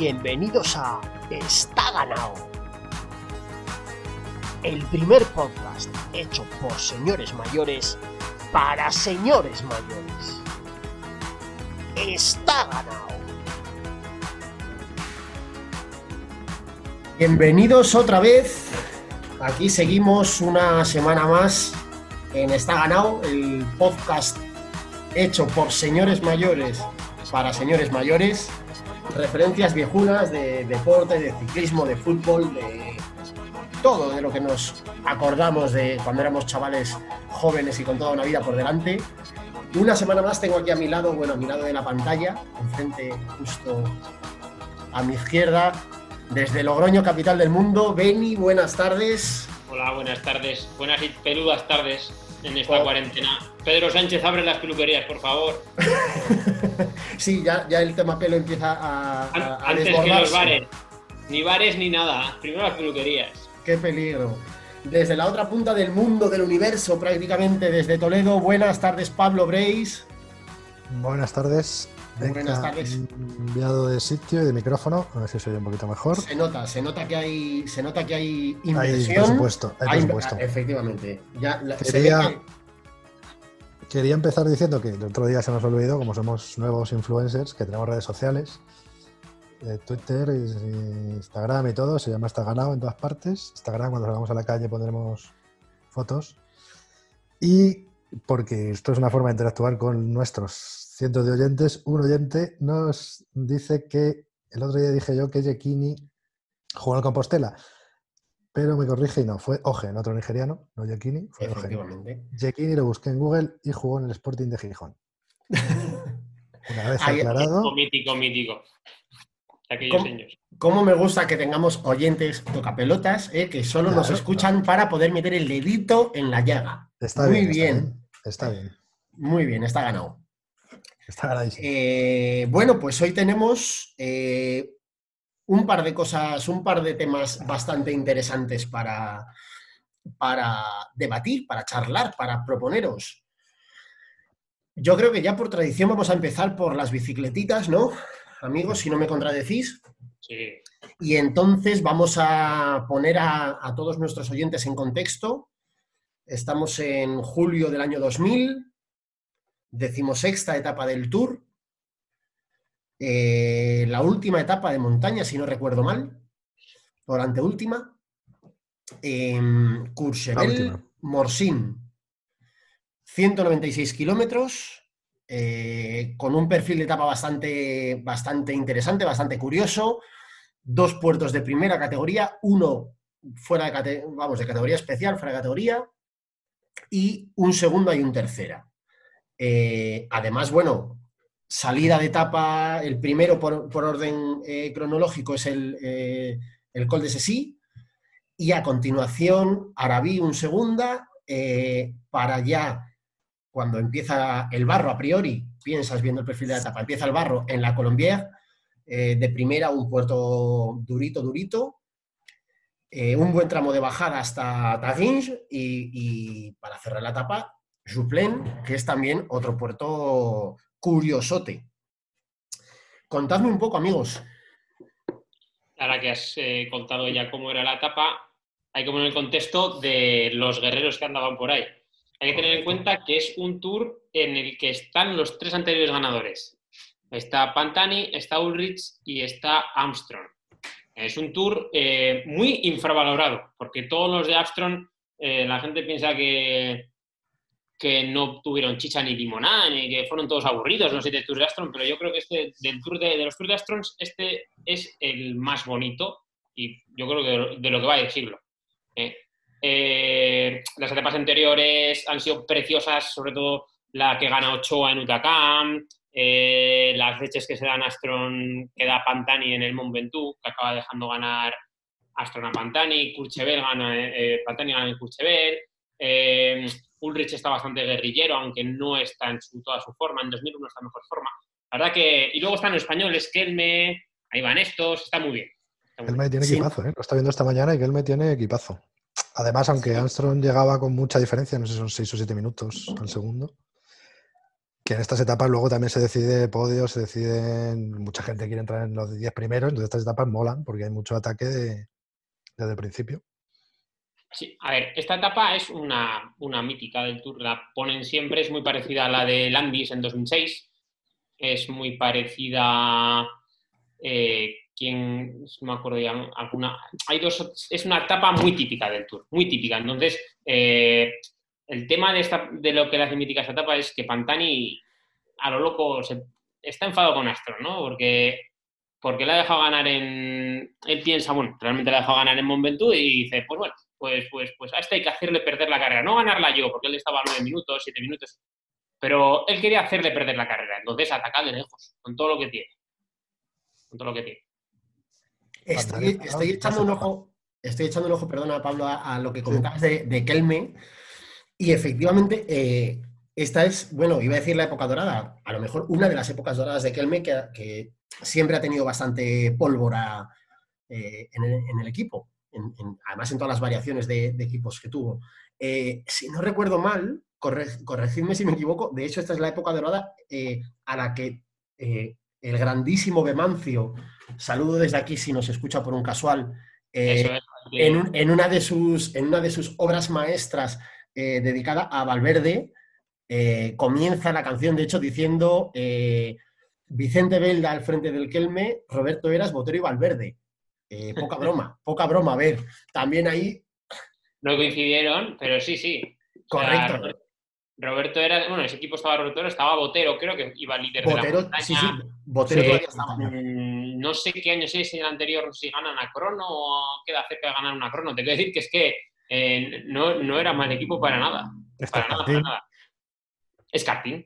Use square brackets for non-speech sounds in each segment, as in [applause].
Bienvenidos a Está ganado. El primer podcast hecho por señores mayores para señores mayores. Está ganado. Bienvenidos otra vez. Aquí seguimos una semana más en Está ganado, el podcast hecho por señores mayores para señores mayores referencias viejunas de deporte, de ciclismo, de fútbol, de todo de lo que nos acordamos de cuando éramos chavales jóvenes y con toda una vida por delante. Una semana más tengo aquí a mi lado, bueno, a mi lado de la pantalla, enfrente justo a mi izquierda, desde Logroño, capital del mundo. Beni, buenas tardes. Hola, buenas tardes. Buenas y peludas tardes en esta cuarentena. Pedro Sánchez, abre las peluquerías, por favor. [laughs] sí, ya, ya el tema pelo empieza a, a Antes que los bares. Ni bares ni nada. Primero las peluquerías. Qué peligro. Desde la otra punta del mundo, del universo, prácticamente desde Toledo. Buenas tardes, Pablo Breis. Buenas tardes. Buenas tardes. Enviado de sitio y de micrófono, a ver si se oye un poquito mejor. Se nota, se nota que hay, se nota que hay inversión. por supuesto, hay Efectivamente. Ya, quería, quería empezar diciendo que el otro día se nos olvidó, como somos nuevos influencers, que tenemos redes sociales. Eh, Twitter, Instagram y todo, se llama Está Ganado en todas partes. Instagram, cuando salgamos a la calle pondremos fotos. Y porque esto es una forma de interactuar con nuestros cientos de oyentes, un oyente nos dice que el otro día dije yo que Yekini jugó en Compostela, pero me corrige y no, fue Ogen, otro nigeriano, no Yekini, fue Ogen. Yekini lo busqué en Google y jugó en el Sporting de Gijón. [laughs] Una vez aclarado. Mítico, mítico. Aquellos ¿Cómo, ¿Cómo me gusta que tengamos oyentes tocapelotas eh, que solo nos escuchan para poder meter el dedito en la llaga? Está Muy bien. Está bien. Muy bien, está ganado. Está eh, bueno, pues hoy tenemos eh, un par de cosas, un par de temas bastante interesantes para, para debatir, para charlar, para proponeros. Yo creo que ya por tradición vamos a empezar por las bicicletitas, ¿no? Amigos, si no me contradecís. Sí. Y entonces vamos a poner a, a todos nuestros oyentes en contexto. Estamos en julio del año 2000, decimosexta etapa del Tour, eh, la última etapa de montaña, si no recuerdo mal, o la anteúltima, eh, Courchevel, Morsin, 196 kilómetros, eh, con un perfil de etapa bastante, bastante interesante, bastante curioso, dos puertos de primera categoría, uno fuera de, vamos, de categoría especial, fuera de categoría, y un segundo y un tercera. Eh, además, bueno, salida de etapa, el primero por, orden eh, cronológico es el, eh, el Col de Sesí, y a continuación Arabí un segunda, para ya, cuando empieza el barro a priori, piensas viendo el perfil de la etapa, empieza el barro en la Colombier, de primera un puerto durito, durito, un buen tramo de bajada hasta Taginge y, para cerrar la etapa Juplen, que es también otro puerto curiosote. Contadme un poco, amigos. Ahora que has eh, contado ya cómo era la etapa, hay que poner el contexto de los guerreros que andaban por ahí. Hay que tener en cuenta que es un tour en el que están los tres anteriores ganadores. Está Pantani, está Ulrich y está Armstrong. Es un tour eh, muy infravalorado, porque todos los de Armstrong, eh, la gente piensa que, que no tuvieron chicha ni limonada, ni que fueron todos aburridos los siete Tours de Astron, pero yo creo que este, del tour de, los Tours de Astron, este es el más bonito y yo creo que de, lo que va a decirlo. ¿eh? Eh, las etapas anteriores han sido preciosas, sobre todo la que gana Ochoa en Utacam, eh, las leches que se dan Astron, que da Pantani en el Mont Ventoux, que acaba dejando ganar Astron a Pantani, Kurchevel gana, Pantani gana en Kurchevel, Ulrich está bastante guerrillero, aunque no está en toda su forma. En 2001 está en mejor forma. La verdad que. Y luego están los españoles, Kelme, ahí van estos, está muy bien. Kelme tiene equipazo, ¿eh? Lo está viendo esta mañana y Kelme tiene equipazo. Además, aunque Armstrong llegaba con mucha diferencia, no sé si son 6 o 7 minutos al segundo, que en estas etapas luego también se decide podio, se deciden, mucha gente quiere entrar en los 10 primeros, entonces estas etapas molan porque hay mucho ataque desde el principio. Sí, a ver, esta etapa es una, mítica del Tour, la ponen siempre, es muy parecida a la de Landis en 2006, es muy parecida, eh, quien, no me acuerdo ya, alguna, hay dos, es una etapa muy típica del Tour, muy típica, entonces, eh, el tema de, esta, de lo que hace mítica esta etapa es que Pantani, a lo loco, se, está enfadado con Astro, ¿no? Porque porque le ha dejado ganar en. Él piensa, bueno, realmente le ha dejado ganar en Mont y dice, pues bueno, pues, pues, pues a este hay que hacerle perder la carrera. No ganarla yo, porque él estaba nueve minutos, siete minutos. Pero él quería hacerle perder la carrera. Entonces ataca de lejos, con todo lo que tiene. Con todo lo que tiene. Estoy, echando un ojo, estoy echando un ojo, perdona, Pablo, a, lo que comentabas de, Kelme. Y efectivamente, eh, esta es, bueno, iba a decir la época dorada, a lo mejor una de las épocas doradas de Kelme que, siempre ha tenido bastante pólvora eh, en, el, equipo además en todas las variaciones de, equipos que tuvo. Eh, si no recuerdo mal, corregidme si me equivoco, de hecho esta es la época dorada eh, a la que eh, el grandísimo Bemancio, saludo desde aquí si nos escucha por un casual, en, una de sus, en una de sus obras maestras dedicada a Valverde, comienza la canción, de hecho, diciendo Vicente Belda al frente del Kelme, Roberto Eras, Botero y Valverde. Eh, poca broma, poca broma. A ver, también ahí. No coincidieron, pero sí, sí. Correcto. Roberto era, bueno, ese equipo estaba Roberto, estaba Botero, creo que iba líder Botero, de la Sí, sí, Botero todavía estaba. Mm, no sé qué año es, si el anterior, si ganan a Crono o queda cerca de ganar una Crono. Te quiero decir que es que eh, no, era mal equipo para nada. para nada, para nada. Es Karting,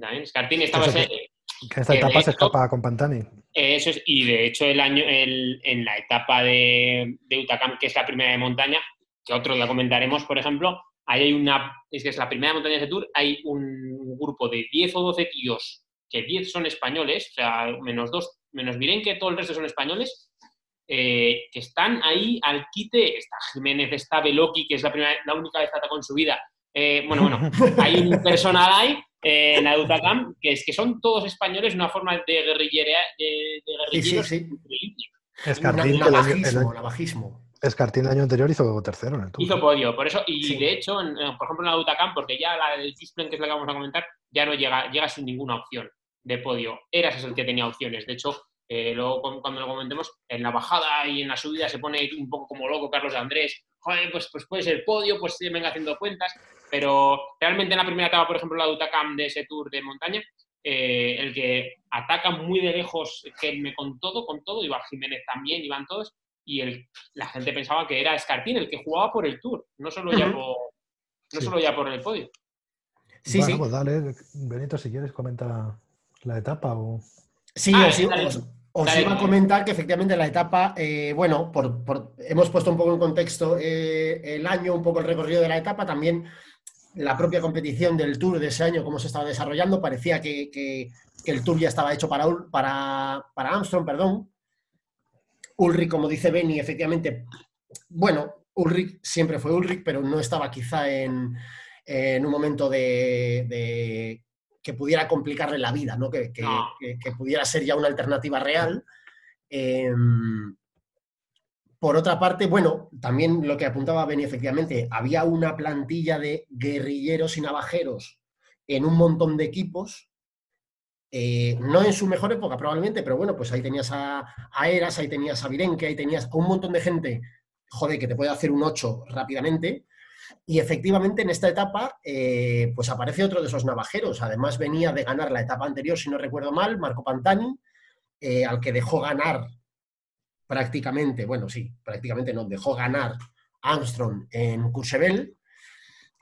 también. Karting estaba, que esta etapa se escapa con Pantani. Eso es, y de hecho el año, en la etapa de, de Utacam, que es la primera de montaña, que otro la comentaremos, por ejemplo, ahí hay una, es que es la primera montaña de tour, hay un grupo de 10 o 12 tíos, que 10 son españoles, o sea, menos dos, menos miren que todo el resto son españoles, eh, que están ahí al quite, está Jiménez, está Beloki, que es la, primera, la única vez que atacó en su vida, eh, bueno, bueno, [laughs] hay un personal ahí en la Utacam, que es que son todos españoles, una forma de guerrillera, de, de sí, sí, Escartín, el, año, Escartín el año anterior hizo tercero en el Tour. Hizo podio, por eso, y de hecho, por ejemplo en la Utacam, porque ya la del Gisplin, que es la que vamos a comentar, ya no llega, llega sin ninguna opción de podio. Eras el que tenía opciones. De hecho, eh, luego cuando lo comentemos, en la bajada y en la subida se pone un poco como loco Carlos Andrés. Joder, pues, pues puede ser podio, pues venga haciendo cuentas. Pero realmente en la primera etapa, por ejemplo, la Utacam de ese tour de montaña, eh, el que ataca muy de lejos, que me con todo, con todo, iba Jiménez también, iban todos, y el, la gente pensaba que era Escartín el que jugaba por el tour, no solo, ya, por, no solo ya por el podio. Sí, sí. Pues dale, Benito, si quieres, comenta la etapa o... Sí, ah, os, iba a comentar que efectivamente la etapa, eh, bueno, por, hemos puesto un poco en contexto eh, el año, un poco el recorrido de la etapa, también la propia competición del Tour de ese año, cómo se estaba desarrollando, parecía que, el Tour ya estaba hecho para, para, para, Armstrong, perdón. Ulrich, como dice Benny, efectivamente, bueno, Ulrich siempre fue Ulrich, pero no estaba quizá en, un momento de, que pudiera complicarle la vida, ¿no? Que, pudiera ser ya una alternativa real. Em, por otra parte, bueno, también lo que apuntaba Beni, efectivamente, había una plantilla de guerrilleros y navajeros en un montón de equipos, eh, no en su mejor época probablemente, pero bueno, pues ahí tenías a, Eras, ahí tenías a Virenque, ahí tenías a un montón de gente, joder, que te puede hacer un 8 rápidamente. Y efectivamente en esta etapa, eh, pues aparece otro de esos navajeros. Además venía de ganar la etapa anterior, si no recuerdo mal, Marco Pantani, eh, al que dejó ganar prácticamente, bueno, sí, prácticamente no, dejó ganar Armstrong en Courchevel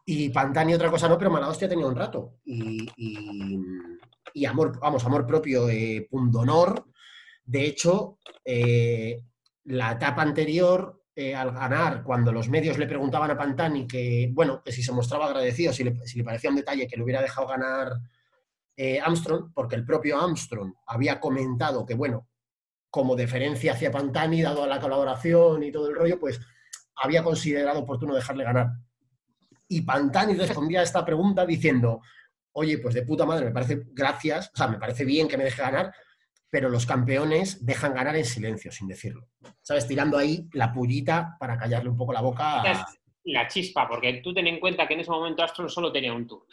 y Pantani otra cosa no, pero mala hostia tenía un rato. Y, y, amor, vamos, amor propio, eh, honor. De hecho, eh, la etapa anterior, eh, al ganar, cuando los medios le preguntaban a Pantani que, bueno, que si se mostraba agradecido, si le, si le parecía un detalle que le hubiera dejado ganar eh, Armstrong, porque el propio Armstrong había comentado que, bueno, como deferencia hacia Pantani, dado a la colaboración y todo el rollo, pues había considerado oportuno dejarle ganar. Y Pantani [laughs] respondía a esta pregunta diciendo, oye, pues de puta madre, me parece gracias, o sea, me parece bien que me deje ganar, pero los campeones dejan ganar en silencio, sin decirlo. ¿Sabes? Tirando ahí la pullita para callarle un poco la boca a... La chispa, porque tú ten en cuenta que en ese momento Astron solo tenía un tour.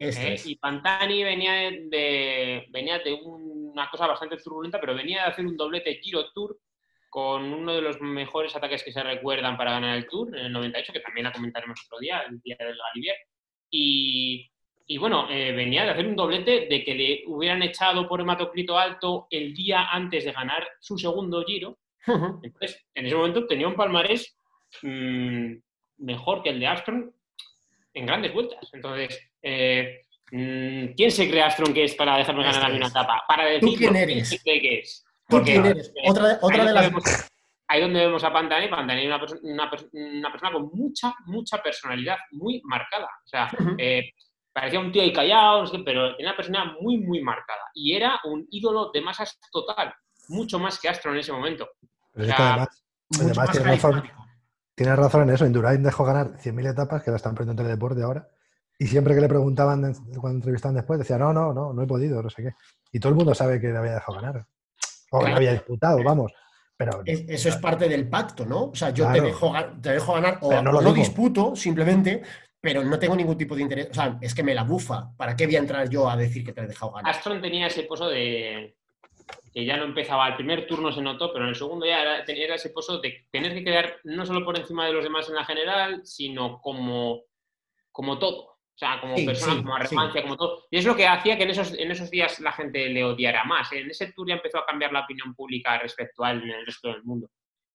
Este es. Y Pantani venía de, venía de una cosa bastante turbulenta, pero venía de hacer un doblete Giro Tour con uno de los mejores ataques que se recuerdan para ganar el Tour en el 98, que también la comentaremos otro día, el día del Galibier. Y, y bueno, eh, venía de hacer un doblete de que le hubieran echado por hematocrito alto el día antes de ganar su segundo Giro. Entonces, en ese momento tenía un palmarés mm, mejor que el de Armstrong en grandes vueltas. Entonces, eh, mm, ¿quién se cree Armstrong que es para dejarme ganar a mí una Este etapa? Para decir quién lo que eres? se cree que es. ¿Tú Porque, quién eres? eh, Otra, de donde las... vemos- ahí donde vemos a Pantani, Pantani es una, perso- una pers- una persona con mucha, mucha personalidad, muy marcada. O sea, eh, parecía un tío ahí callado, no sé qué, pero tenía una personalidad muy, muy marcada. Y era un ídolo de masas total, mucho más que Astro en ese momento. Pero es O que sea, además, mucho además más tiene razón, tienes razón en eso. Indurain dejó ganar 100.000 etapas, que la están perdiendo en Teledeporte ahora. Y siempre que le preguntaban cuando entrevistaban después, decía, no, no, no, no he podido, no sé qué. Y todo el mundo sabe que le había dejado ganar. O que le había disputado, vamos. Pero Es- Eso es parte del pacto, ¿no? O sea, yo te, dejo, te dejo ganar o Pero no lo no disputo simplemente, pero no tengo ningún tipo de interés. O sea, es que me la bufa. ¿Para qué voy a entrar yo a decir que te he dejado ganar? Astron tenía ese pozo de que ya no empezaba, el primer turno se notó, pero en el segundo ya era ese pozo de tener que quedar no solo por encima de los demás en la general, sino como, como todo. O sea, como Sí, persona, sí, como arrogancia, como todo. Y es lo que hacía que en esos, en esos días la gente le odiara más. En ese tour ya empezó a cambiar la opinión pública respecto a él en el resto del mundo.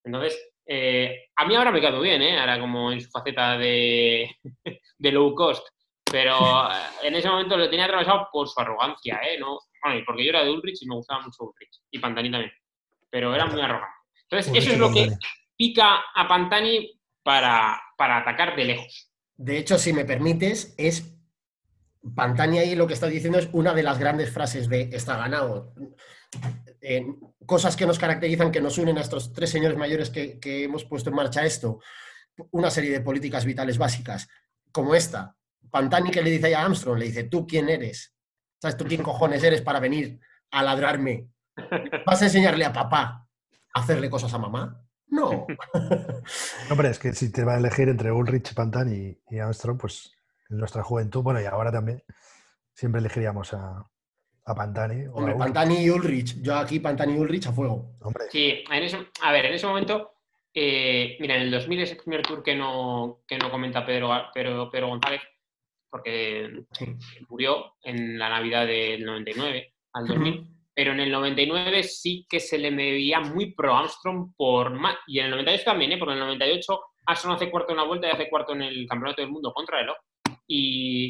Entonces, eh, a mí ahora me quedó bien, ¿eh? Ahora como en su faceta de, [laughs] de low cost. Pero eh, en ese momento lo tenía atravesado por su arrogancia, ¿eh? No, bueno, porque yo era de Ulrich y me gustaba mucho Ulrich. Y Pantani también. Pero era muy arrogante. Entonces, Ulrich eso es lo que pica a Pantani para, para atacar de lejos. De hecho, si me permites, es Pantani ahí lo que está diciendo es una de las grandes frases de está ganado. Eh, cosas que nos caracterizan, que nos unen a estos tres señores mayores que, hemos puesto en marcha esto. Una serie de políticas vitales básicas, como esta. Pantani que le dice a Armstrong, le dice, ¿tú quién eres? ¿Sabes tú quién cojones eres para venir a ladrarme? ¿Vas a enseñarle a papá a hacerle cosas a mamá? No. [laughs] [laughs] Hombre, es que si te va a elegir entre Ulrich, Pantani y, y Armstrong, pues en nuestra juventud, bueno, y ahora también, siempre elegiríamos a, a Pantani. O Hombre, a Ulrich. Pantani y Ulrich. Yo aquí Pantani y Ulrich a fuego. Hombre, Sí, en ese, a ver, en ese momento, eh, mira, en el 2000 es el primer tour que no, que no comenta Pedro, Pedro, Pedro González, porque Sí. murió en la Navidad del 99 al 2000, pero en el 99 sí que se le veía muy pro Armstrong por más, y en el 98 también, ¿eh? porque en el 98 Armstrong hace cuarto en una vuelta y hace cuarto en el Campeonato del Mundo contra el y,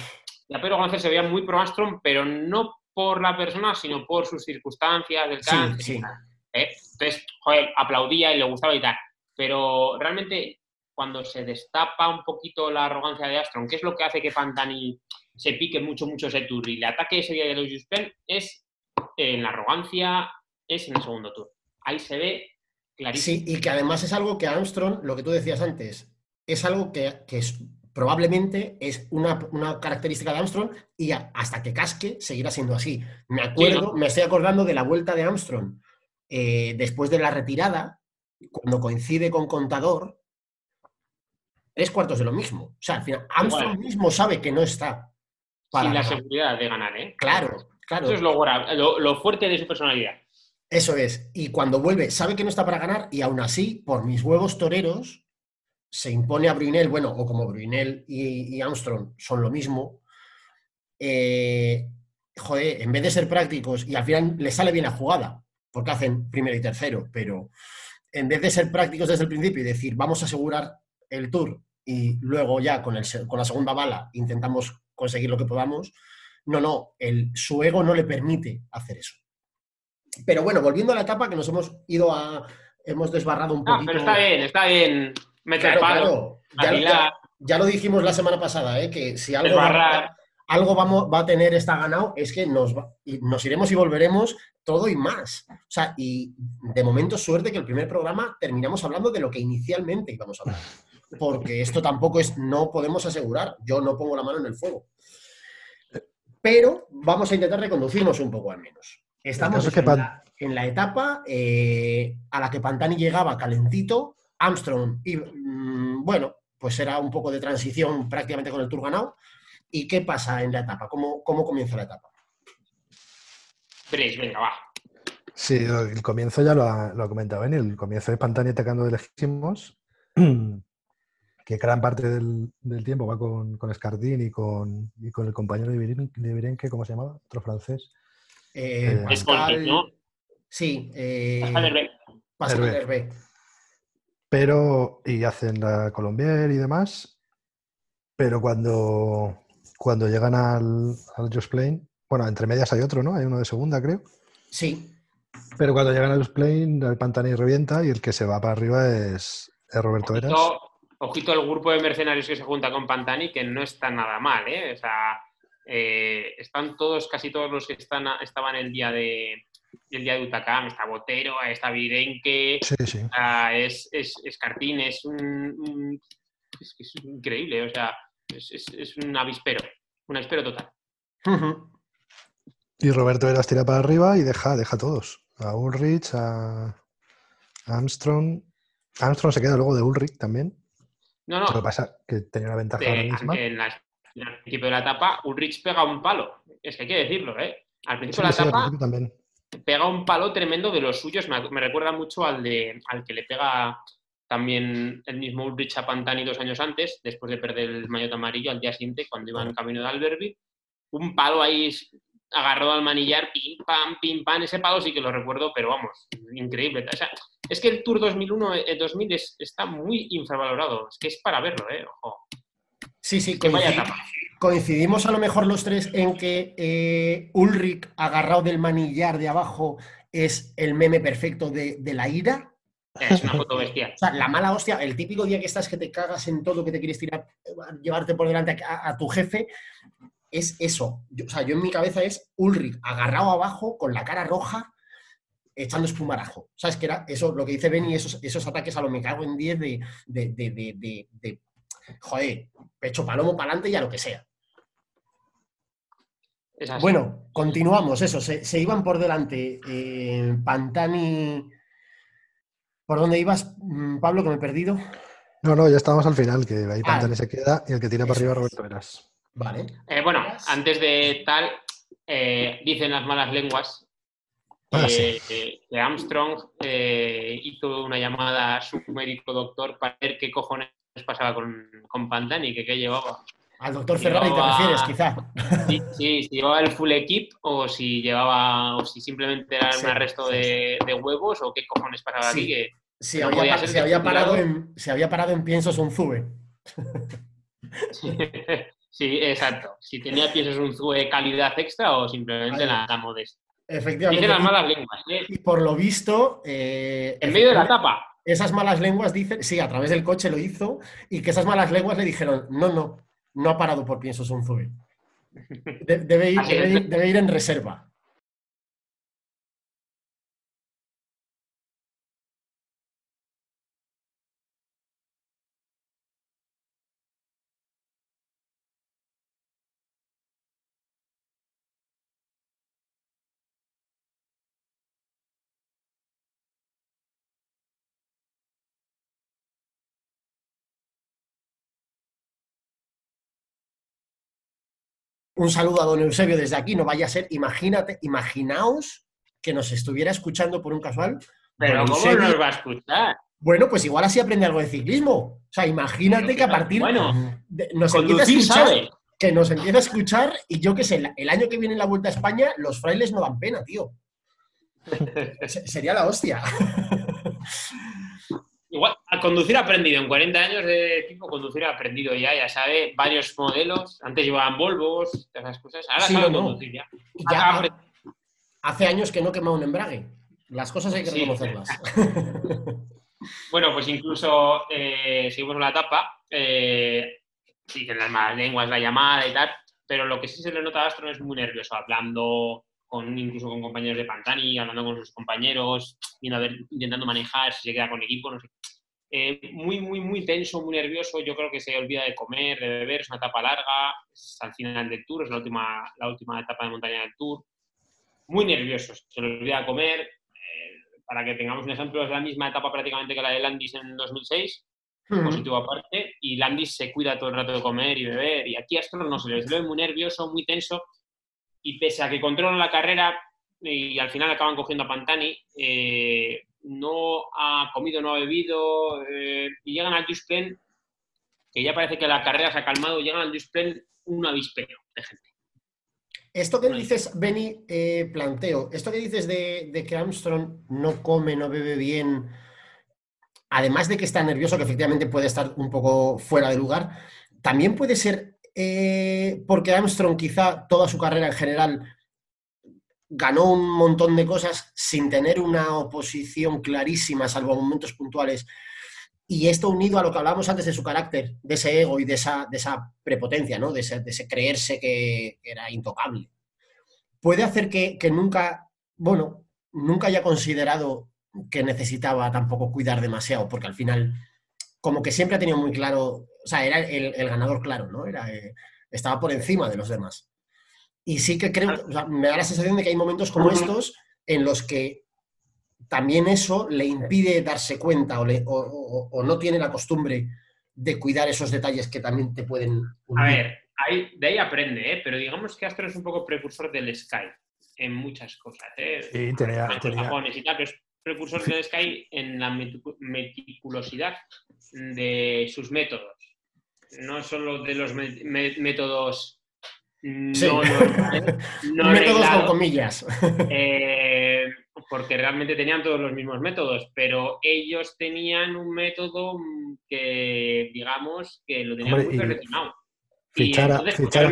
y a Pedro González se veía muy pro Armstrong, pero no por la persona, sino por sus circunstancias del Sí, cáncer sí. tal. ¿eh? Entonces, joder, aplaudía y le gustaba y tal. Pero realmente, cuando se destapa un poquito la arrogancia de Armstrong, ¿qué es lo que hace que Pantani se pique mucho, mucho ese tour y le ataque ese día de los Juspen? Es en la arrogancia, es en el segundo tour. Ahí se ve clarísimo. Sí, y que además es algo que Armstrong, lo que tú decías antes, es algo que, que es, probablemente es una, una característica de Armstrong y hasta que casque seguirá siendo así. Me acuerdo, ¿no? me estoy acordando de la vuelta de Armstrong eh, después de la retirada, cuando coincide con Contador, tres cuartos de lo mismo. O sea, al final, Armstrong Igual. mismo sabe que no está para Sin la ganar. seguridad de ganar, ¿eh? Claro, claro. Eso es lo, gra- lo, lo fuerte de su personalidad. Eso es. Y cuando vuelve, sabe que no está para ganar y aún así, por mis huevos toreros, se impone a Brunel, bueno, o como Brunel y, y Armstrong son lo mismo. eh, joder, en vez de ser prácticos, y al final les sale bien la jugada, porque hacen primero y tercero, pero en vez de ser prácticos desde el principio y decir, vamos a asegurar el tour y luego ya con, el con la segunda bala intentamos conseguir lo que podamos, no, no, el, su ego no le permite hacer eso. Pero bueno, volviendo a la etapa que nos hemos ido a. Hemos desbarrado un Ah, poquito. pero está bien, está bien meter Claro, palo, claro. Ya, afilar, ya- ya lo dijimos la semana pasada, ¿eh? que si algo, va, algo vamos, va a tener está ganado, es que nos, va- y nos iremos y volveremos todo y más. O sea, y de momento suerte que el primer programa terminamos hablando de lo que inicialmente íbamos a hablar. [laughs] Porque esto tampoco es, no podemos asegurar, yo no pongo la mano en el fuego. Pero vamos a intentar reconducirnos un poco al menos. Estamos caso es que en, Pan- la, en la etapa eh, a la que Pantani llegaba calentito, Armstrong, y, mm, bueno, pues era un poco de transición prácticamente con el Tour ganado. ¿Y qué pasa en la etapa? ¿Cómo, cómo comienza la etapa? Venga, va. Sí, el comienzo ya lo ha, lo ha comentado Benny, el comienzo es Pantani atacando de lejísimos, [clears throat] que gran parte del, del tiempo va con, con Escardín y con, y con el compañero de Viren- de Virenque, ¿cómo se llamaba? Otro francés. Eh, Eh, Pascal, ¿no? Sí, eh, Pascal Hervé. Pascal Hervé. Hervé. Pero, y hacen la Colombier y demás, pero cuando, cuando llegan al, al Just Plain, bueno, entre medias hay otro, ¿no? Hay uno de segunda, creo. Sí, Pero cuando llegan al Just Plain, el Pantani revienta y el que se va para arriba es, es Roberto Eras. Ojito, al grupo de mercenarios que se junta con Pantani, que no está nada mal, ¿eh? O sea, eh, están todos, casi todos los que están, estaban el día de el día de Utacam, está Botero, está Virenque, Sí, sí. Es, es, es Cartín, es un, un- es, increíble, o sea, es, un avispero, un avispero total. Y Roberto Eras tira para arriba y deja, deja a todos. A Ulrich, a Armstrong. Armstrong se queda luego de Ulrich también. No, Lo que no, pasa que tenía una ventaja de- ahora misma. en, la- en el principio de la etapa, Ulrich pega un palo, es que hay que decirlo, ¿eh? Al Sí, principio de la etapa también. pega un palo tremendo de los suyos, me, me recuerda mucho al, de, al que le pega también el mismo Ulrich a Pantani dos años antes, después de perder el maillot amarillo al día siguiente, cuando iban camino de Albertville. Un palo ahí agarrado al manillar, pim, pam, pim, pam. Ese palo sí que lo recuerdo, pero vamos, increíble. O sea, es que el Tour 2001, eh, 2000 es- está muy infravalorado. Es que es para verlo, ¿eh? Ojo. Sí, sí, Que vaya etapa. coincidimos a lo mejor los tres en que eh, Ulrich, agarrado del manillar de abajo, es el meme perfecto de, de la ira. Es una foto bestia. [laughs] O sea, la mala hostia, el típico día que estás que te cagas en todo, que te quieres tirar, eh, llevarte por delante a, a tu jefe, es eso. Yo- o sea, yo en mi cabeza es Ulrich agarrado abajo con la cara roja, echando espumarajo. ¿Sabes qué era? Eso, lo que dice Benny, esos, esos ataques a lo me cago en 10 de, de, de, de, de- de- joder, pecho palomo para adelante y a lo que sea. Bueno, continuamos, eso, se, se iban por delante eh, Pantani. ¿Por dónde ibas, mm, Pablo, que me he perdido? No, no, ya estamos al final, que ahí Ah. Pantani se queda y el que tira para arriba es. Roberto Eras. Vale. Eh, bueno, antes de tal, eh, dicen las malas lenguas Ah, eh, sí. eh, que Armstrong eh, hizo una llamada a su médico doctor para ver qué cojones pasaba con, con Pantani, que qué llevaba. Al doctor Ferrari te refieres, quizá. Sí, sí, si llevaba el full equip o si llevaba, o si simplemente era Sí, un arresto sí, de, de huevos o qué cojones pasaba aquí. Que, Se No había, se había parado en, se había parado en piensos un zube. sí, [laughs] exacto. Si tenía piensos un zue de calidad extra o simplemente la, la modestia. Efectivamente. Dicen las y- malas lenguas. ¿eh? Y por lo visto. eh, En medio de la tapa. Esas malas lenguas dicen, sí, a través del coche lo hizo, y que esas malas lenguas le dijeron, no, no, no ha parado por piensos un zube. De- ir, debe ir- debe ir en reserva. Un saludo a don Eusebio desde aquí, no vaya a ser, imagínate, imaginaos que nos estuviera escuchando por un casual. Pero ¿cómo nos va a escuchar? Bueno, pues igual así aprende algo de ciclismo. O sea, imagínate que a partir Bueno, de, nos empieza a escuchar, sabe. que nos empieza a escuchar y yo qué sé, el, año que viene en la Vuelta a España los frailes no dan pena, tío. Se- sería la hostia. [laughs] Igual, a conducir aprendido. En 40 años de equipo, conducir aprendido ya, ya sabe, varios modelos. Antes llevaban Volvos, todas esas cosas. Ahora Sí, sabe no, conducir ya. Ya Ha aprendido. hace años que no quema un embrague. Las cosas hay que Sí. reconocerlas. [laughs] Bueno, pues incluso eh, seguimos en la etapa. Eh, sí, que en las malas lenguas, la llamada y tal. Pero lo que sí se le nota a Astro es muy nervioso, hablando con, incluso con compañeros de Pantani, hablando con sus compañeros, viendo a ver, intentando manejar si se queda con equipo, no sé. eh, muy, muy, muy tenso, muy nervioso. Yo creo que se olvida de comer, de beber. Es una etapa larga, es al final del tour, es la última, la última etapa de montaña del tour. Muy nervioso, se le olvida de comer. Eh, para que tengamos un ejemplo, es la misma etapa prácticamente que la de Landis en 2006, positivo aparte, y Landis se cuida todo el rato de comer y beber. Y aquí a Astro no se les ve muy nervioso, muy tenso. Y pese a que controlan la carrera y al final acaban cogiendo a Pantani, eh, no ha comido, no ha bebido, eh, y llegan al Dusplen, que ya parece que la carrera se ha calmado, llegan al Dusplen un avispero de gente. Esto que dices, Benny, eh, planteo, esto que dices de, que Armstrong no come, no bebe bien, además de que está nervioso, que efectivamente puede estar un poco fuera de lugar, también puede ser eh, porque Armstrong quizá toda su carrera en general ganó un montón de cosas sin tener una oposición clarísima, salvo momentos puntuales. Y esto unido a lo que hablábamos antes de su carácter, de ese ego y de esa, de prepotencia, ¿no? de, ese, creerse que, era intocable, puede hacer que, nunca, bueno, nunca haya considerado que necesitaba tampoco cuidar demasiado, porque al final, como que siempre ha tenido muy claro, o sea, era el, ganador claro, ¿no? Era, eh, estaba por encima de los demás. Y sí que creo, me da la sensación de que hay momentos como estos en los que también eso le impide darse cuenta o, no tiene la costumbre de cuidar esos detalles que también te pueden... A ver, de ahí aprende, ¿eh? pero digamos que Astro es un poco precursor del Sky en muchas cosas. ¿eh? Sí, tenía, es precursor del Sky en la meticulosidad de sus métodos. No solo de los métodos no, [laughs] no, métodos con comillas. Eh, porque realmente tenían todos los mismos métodos, pero ellos tenían un método que, digamos, que lo tenían muy perfeccionado. Fichar, fichar,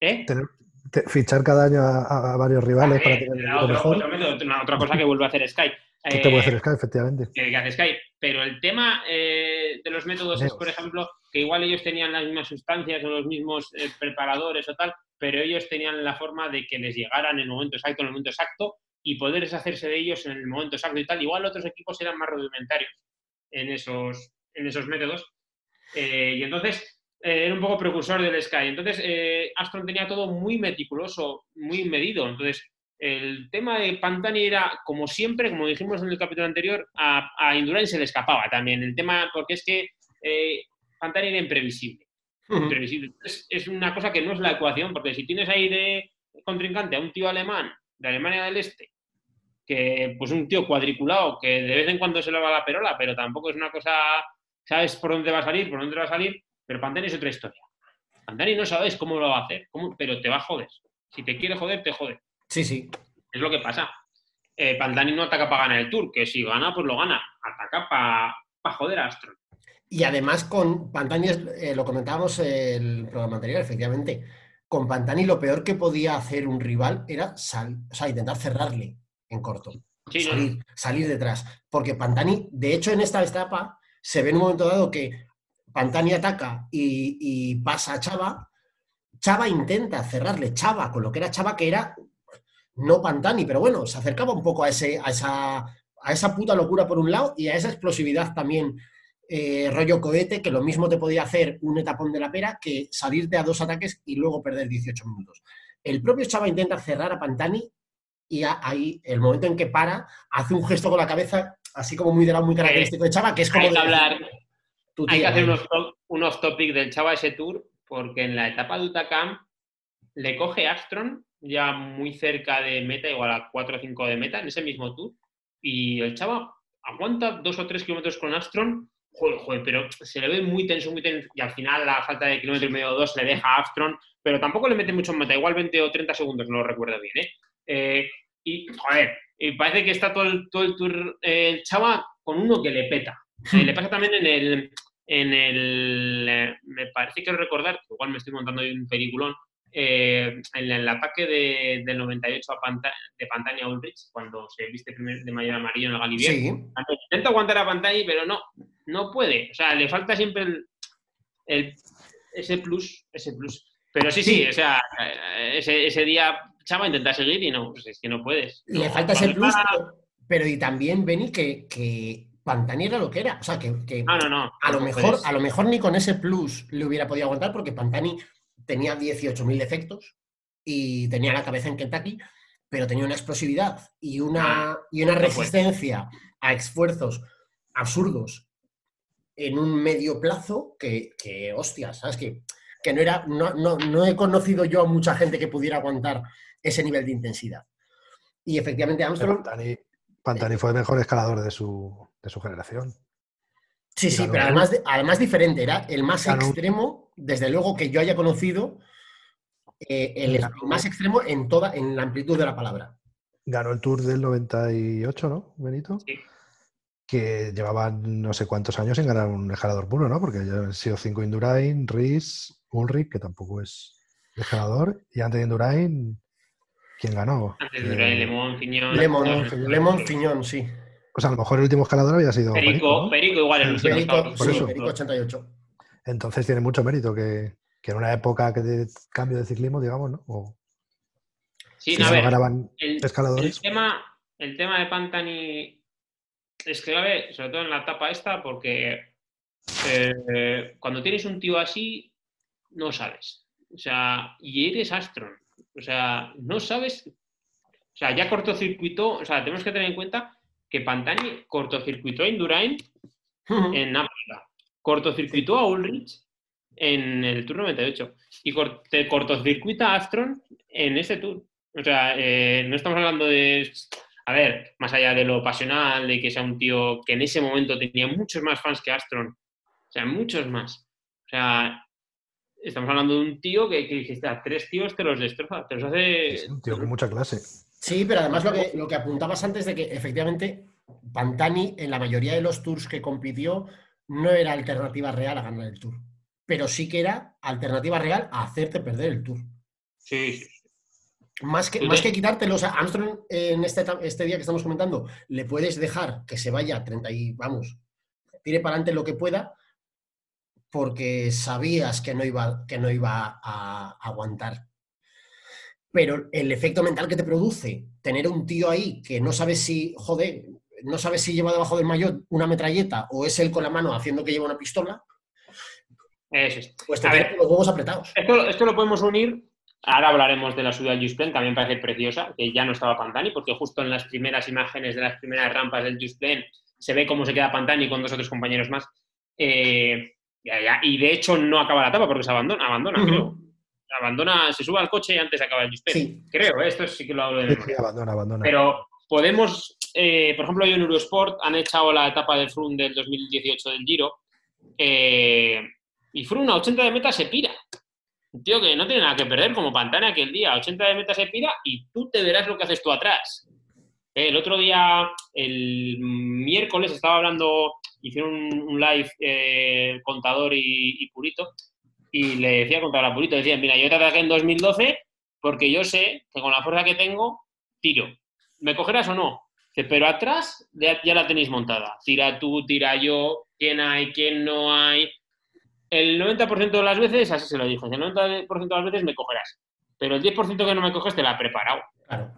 ¿Eh? Fichar cada año a, varios rivales para tener mejor. Otra, cosa que vuelve a hacer Sky. ¿Qué te puede hacer Sky, efectivamente? Que, hace Sky. Pero el tema eh, de los métodos es, por ejemplo, que igual ellos tenían las mismas sustancias o los mismos eh, preparadores o tal, pero ellos tenían la forma de que les llegaran en el momento exacto, en el momento exacto, y poder deshacerse de ellos en el momento exacto y tal. Igual otros equipos eran más rudimentarios en esos, en esos métodos. Eh, y entonces eh, era un poco precursor del Sky. Entonces Astron tenía todo muy meticuloso, muy medido. Entonces el tema de Pantani era, como siempre, como dijimos en el capítulo anterior, a, a Indurain se le escapaba también. El tema, porque es que Pantani era imprevisible. Es, una cosa que no es la ecuación, porque si tienes ahí de contrincante a un tío alemán de Alemania del Este, que pues un tío cuadriculado que de vez en cuando se le va la perola, pero tampoco es una cosa, sabes por dónde va a salir, por dónde va a salir, pero Pantani es otra historia. Pantani no sabes cómo lo va a hacer, pero te va a joder. Si te quiere joder, te jode. Sí, sí. Es lo que pasa. Eh, Pantani no ataca para ganar el Tour, que si gana, pues lo gana. Ataca para joder a Astro. Y además con Pantani, eh, lo comentábamos el programa anterior, efectivamente, con Pantani lo peor que podía hacer un rival era intentar cerrarle en corto. salir, salir detrás. Porque Pantani, de hecho, en esta etapa se ve en un momento dado que Pantani ataca y, pasa a Chava. Chava intenta cerrarle, Chava, con lo que era Chava, que era no Pantani, pero bueno, se acercaba un poco a, ese, a, esa, a esa puta locura por un lado y a esa explosividad también eh, rollo cohete, que lo mismo te podía hacer un etapón de la pera que salirte a dos ataques y luego perder 18 minutos. El propio Chava intenta cerrar a Pantani y ahí, el momento en que para, hace un gesto con la cabeza, así como muy de muy característico de Chava, que es como... Hay que hablar, hay que hacer un off-topic del Chava ese tour, porque en la etapa de Utacam le coge Astron ya muy cerca de meta, igual a 4 o 5 de meta, en ese mismo tour, y el Chava aguanta dos o tres kilómetros con Astron joder, pero se le ve muy tenso, muy tenso, y al final la falta de kilómetro y medio o dos le deja a Armstrong, pero tampoco le mete mucho en meta, igual 20 o 30 segundos, no lo recuerdo bien, ¿eh? eh y, joder, y parece que está todo el, todo el tour el Chava con uno que le peta. [laughs] Eh, le pasa también en el, en el, eh, me parece que recordar, igual me estoy montando un peliculón, en el ataque de, del 98 a de Pantani a Ulrich, cuando se viste de mayor amarillo en el Galibier. Intenta aguantar a Pantani, pero no, no puede. O sea, le falta siempre el, ese plus, ese plus. Pero sí, sí, o sea, ese, ese día Chava intenta seguir y no, pues es que no puedes. Le falta ese plus, pero, y también, Benny, que, Pantani era lo que era. O sea, que, que No, no, no. a, lo mejor, a lo mejor ni con ese plus le hubiera podido aguantar porque Pantani tenía 18.000 defectos y tenía la cabeza en Kentucky, pero tenía una explosividad y una, y una resistencia a esfuerzos absurdos en un medio plazo que, que hostias, ¿sabes? Que, que no, era, no, no, no he conocido yo a mucha gente que pudiera aguantar ese nivel de intensidad. Y efectivamente Armstrong, Pantani, Pantani fue el mejor escalador de su, de su generación. sí, sí, pero además, de- además diferente, era el más extremo, desde luego que yo haya conocido, eh, el Ganó- más extremo en toda, en la amplitud de la palabra. Ganó el Tour del 98, ¿no, Benito? Sí. Que llevaban no sé cuántos años sin ganar un escalador puro, ¿no? Porque ya han sido cinco Indurain, Rhys, Ulrich, que tampoco es escalador, y antes de Indurain, ¿quién ganó? Eh, Lemón, Fiñón. Lemon, Fiñón. Lemon Fiñón, sí. Pues a lo mejor el último escalador había sido Perico, Perico, ¿no? Perico igual el último. Perico, sí, eso. Perico 88. Entonces tiene mucho mérito que, que en una época que de cambio de ciclismo, digamos, ¿no? O Sí, si a solo ver, ganaban el, escaladores. el tema, el tema de Pantani es clave, sobre todo en la etapa esta, porque eh, cuando tienes un tío así, no sabes. O sea, y eres Astron. O sea, no sabes. O sea, ya cortocircuitó. O sea, tenemos que tener en cuenta que Pantani cortocircuitó a Indurain en África. Cortocircuitó a Ulrich en el Tour 98. Y cor- te cortocircuita a Astron en este Tour. O sea, eh, no estamos hablando de. A ver, más allá de lo pasional, de que sea un tío que en ese momento tenía muchos más fans que Astron. O sea, muchos más. O sea, estamos hablando de un tío que, que dijiste, a tres tíos te los destroza, te los hace. Es un tío con mucha clase. Sí, pero además lo que, lo que apuntabas antes de que efectivamente Pantani en la mayoría de los tours que compitió no era alternativa real a ganar el tour, pero sí que era alternativa real a hacerte perder el tour. Sí, sí. Más que, más que quitártelo, o sea, Armstrong en este, este día que estamos comentando, le puedes dejar que se vaya a 30 y vamos, tire para adelante lo que pueda, porque sabías que no iba, que no iba a aguantar. Pero el efecto mental que te produce tener un tío ahí que no sabes si, joder, no sabes si lleva debajo del maillot una metralleta o es él con la mano haciendo que lleva una pistola, Eso es. pues A ver. los huevos apretados. Esto, esto lo podemos unir. Ahora hablaremos de la subida del Just también parece preciosa, que ya no estaba Pantani, porque justo en las primeras imágenes de las primeras rampas del Just se ve cómo se queda Pantani con dos otros compañeros más. Eh, ya, ya, y de hecho no acaba la etapa porque se abandona, abandona, creo. Abandona, se sube al coche y antes acaba el Just Sí, Creo, ¿eh? esto sí que lo hablo de Sí, memoria. sí, abandona, abandona. Pero podemos, eh, por ejemplo, hoy en Eurosport han echado la etapa de Froome del 2018 del Giro eh, y Froome a 80 de meta se pira. Un tío que no tiene nada que perder como Pantana aquel día. A 80 de meta se pira y tú te verás lo que haces tú atrás. Eh, El otro día, el miércoles, estaba hablando, hicieron un, live eh, contador y, Purito, y le decía a contador a Purito, decía, mira, yo te ataqué en 2012 porque yo sé que con la fuerza que tengo, tiro. ¿Me cogerás o no? Pero atrás ya, la tenéis montada. Tira tú, tira yo, quién hay, quién no hay. El 90% de las veces, así se lo dijo, el 90% de las veces me cogerás. Pero el 10% que no me coges te la he preparado. Claro.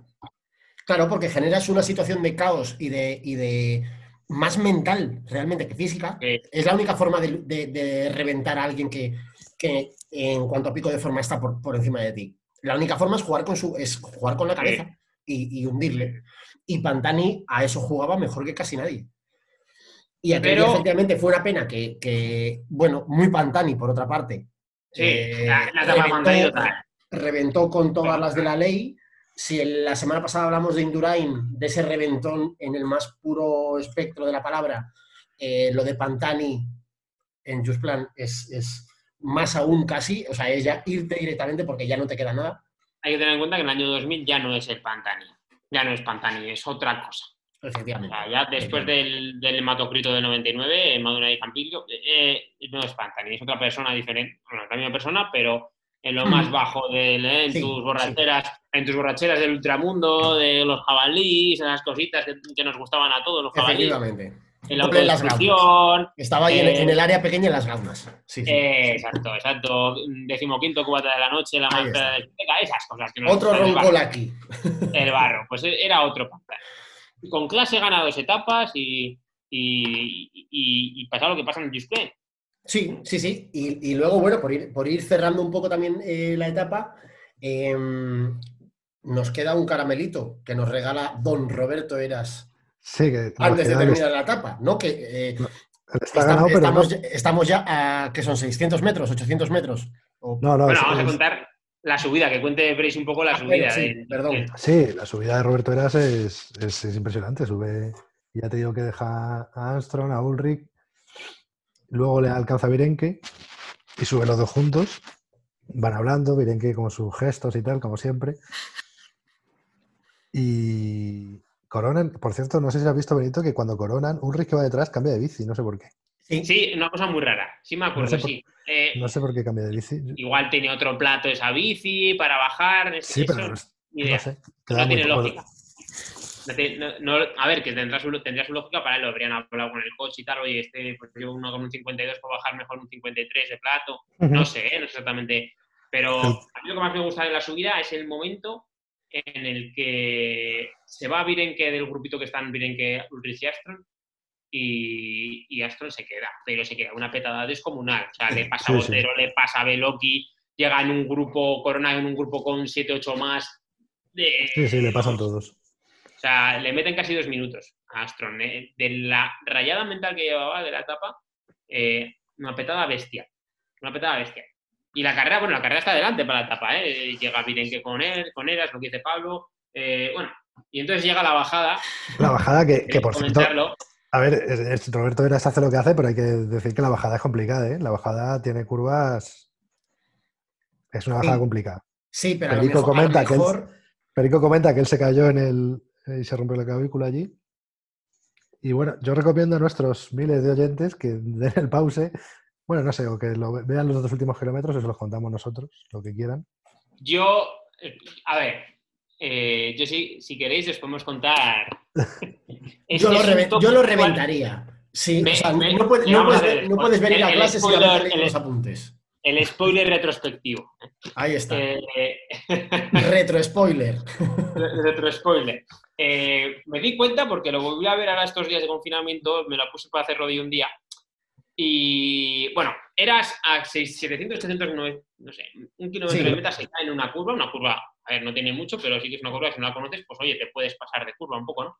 Claro, porque generas una situación de caos y de más mental realmente que física. Es la única forma de, de- de reventar a alguien que, que en cuanto a pico de forma está por, por encima de ti. La única forma es jugar con, su, es jugar con la cabeza y, y hundirle. Y Pantani a eso jugaba mejor que casi nadie. Y aquel Pero- efectivamente fue una pena que, que, bueno, muy Pantani por otra parte. sí, eh, la, la reventó con todas las de la ley. Si la semana pasada hablamos de Indurain, de ese reventón en el más puro espectro de la palabra, eh, lo de Pantani en Just Plan es, es más aún casi, o sea, es ya irte directamente porque ya no te queda nada, Hay que tener en cuenta que en el año 2000 ya no es el Pantani. Ya no es Pantani, es otra cosa. O efectivamente. sea, ya después del, del hematocrito del 99, en Madonna y Campillo, eh, no es Pantani, es otra persona diferente. Bueno, es la misma persona, pero en lo más bajo del, eh, en Sí, tus borracheras, en tus borracheras del ultramundo, de los jabalíes, esas cositas que, que nos gustaban a todos los jabalíes, Efectivamente. en la en las. Estaba ahí en, Eh, en el área pequeña en las gaunas. Sí, sí. eh, exacto, exacto. Decimoquinto cubata de la noche, la fea de esas cosas que nos Otro roncol aquí. [laughs] El barro, pues era otro. Con clase gana dos etapas y, y, y, y pasa lo que pasa en el Just Play. Sí, sí, sí. Y, y luego, bueno, por ir, por ir cerrando un poco también eh, la etapa, em, nos queda un caramelito que nos regala don Roberto Eras Sí, que antes de terminar la etapa, ¿no? Que eh, Está Está- ganado, pero estamos, no. ya- estamos ya a, ¿qué son? ¿600 metros? ¿800 metros? O- No, no, bueno, es- vamos a contar la subida, que cuente Brace un poco la Ah, subida. bueno, sí, de- perdón. de- Sí, la subida de Roberto Eras es, es- es impresionante. Sube, ya te digo que deja a Armstrong, a Ulrich, luego le alcanza a Virenque y sube los dos juntos. Van hablando, Virenque con sus gestos y tal, como siempre. Y coronan, por cierto, no sé si has visto, Benito, que cuando coronan, Ulrich que va detrás cambia de bici, no sé por qué. Sí, Sí, una cosa muy rara. Sí me acuerdo, No sé por- sí. Eh, No sé por qué cambia de bici. Igual tenía otro plato esa bici para bajar. Sí, pero no, sé. No muy tiene poco- lógica. No no- a ver, que tendrá su, tendría su lógica para él, lo habrían hablado con el coche y tal, oye, este, pues yo uno con un 52 puedo bajar mejor un 53 de plato, no sé, ¿eh? no sé exactamente, pero a mí lo que más me gusta de la subida es el momento en el que se va Virenque del grupito que están Virenque, Ulrich y Armstrong, y, y Armstrong se queda, pero se queda una petada descomunal, o sea, le pasa Sí, a sí. Botero, le pasa a Veloki, llega en un grupo, Corona en un grupo con 7-8 más, de- Sí, sí, le pasan todos. O sea, le meten casi dos minutos a Astron. ¿eh? De la rayada mental que llevaba de la etapa, eh, una petada bestia. Una petada bestia. Y la carrera, bueno, la carrera está adelante para la etapa, ¿eh? Llega Virenque con él, con Eras, lo que dice Pablo. eh, bueno, y entonces llega la bajada. La bajada que, que por cierto, comentarlo. A ver, es- es- Roberto Eras hace lo que hace, pero hay que decir que la bajada es complicada, ¿eh? La bajada tiene curvas. Es una bajada Sí. complicada. sí, pero a lo Perico mejor, a lo comenta que él- mejor- Perico comenta que él se cayó en el. Eh, y se rompió la clavícula allí. Y bueno, yo recomiendo a nuestros miles de oyentes que [laughs] den el pause. Bueno, no sé, o que lo ve- vean los dos últimos kilómetros, eso los contamos nosotros, lo que quieran. Yo, eh, a ver, eh, yo sí, si queréis, os podemos contar. [laughs] Yo, lo yo lo reventaría. Sí, o sea, no, puedes, no puedes ver no puedes venir el- a clase sin spoiler, el- los apuntes. El spoiler retrospectivo. Ahí está. Eh, [laughs] Retro spoiler. Retro spoiler. Eh, me di cuenta porque lo volví a ver ahora estos días de confinamiento, me la puse para hacerlo de un día. Y bueno, eras a 600, 700, 800, no, no sé, un kilómetro Sí. de meta se cae en una curva, una curva, a ver, no tiene mucho, pero sí que es una curva, si no la conoces, pues oye, te puedes pasar de curva un poco, ¿no?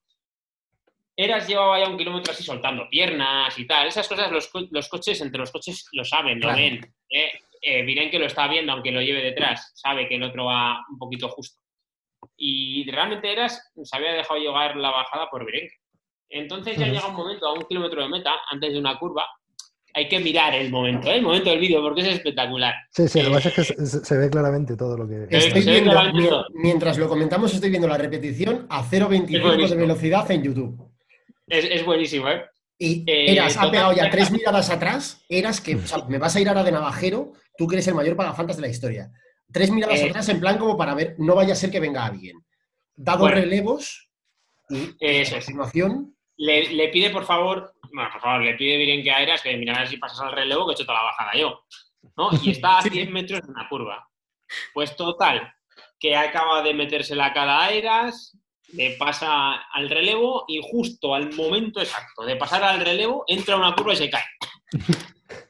Eras llevaba ya un kilómetro así soltando piernas y tal. Esas cosas los, co- los coches, entre los coches lo saben, lo Claro. ven. ¿eh? Eh, Miren que lo está viendo, aunque lo lleve detrás, sabe que el otro va un poquito justo. Y realmente Eras se había dejado llevar la bajada por Virenque. Entonces ya llega un momento, a un kilómetro de meta, antes de una curva, hay que mirar el momento, ¿eh? el momento del vídeo, porque es espectacular. Sí, sí, lo que Eh, pasa es que se, se- ve claramente todo lo que. Estoy viendo, claramente mi- todo. mientras lo comentamos, estoy viendo la repetición a Es 0.25 de velocidad en YouTube. Es, es buenísimo, ¿eh? Y Eh, Eras ha pegado ya tres miradas atrás. Eras que o sea, me vas a ir ahora de navajero, tú que eres el mayor pagafantas de la historia. Tres miradas Eh. atrás en plan como para ver, no vaya a ser que venga alguien. Da dos Bueno. relevos y Eso a es. continuación, Le, le pide, por favor, bueno, por favor, le pide bien que a Eras que mira a ver si pasas al relevo que he hecho toda la bajada yo. ¿no? Y está a Sí. 100 metros de una curva. Pues total, que acaba de meterse la cara a Eras, le pasa al relevo y justo al momento exacto de pasar al relevo entra una curva y se cae.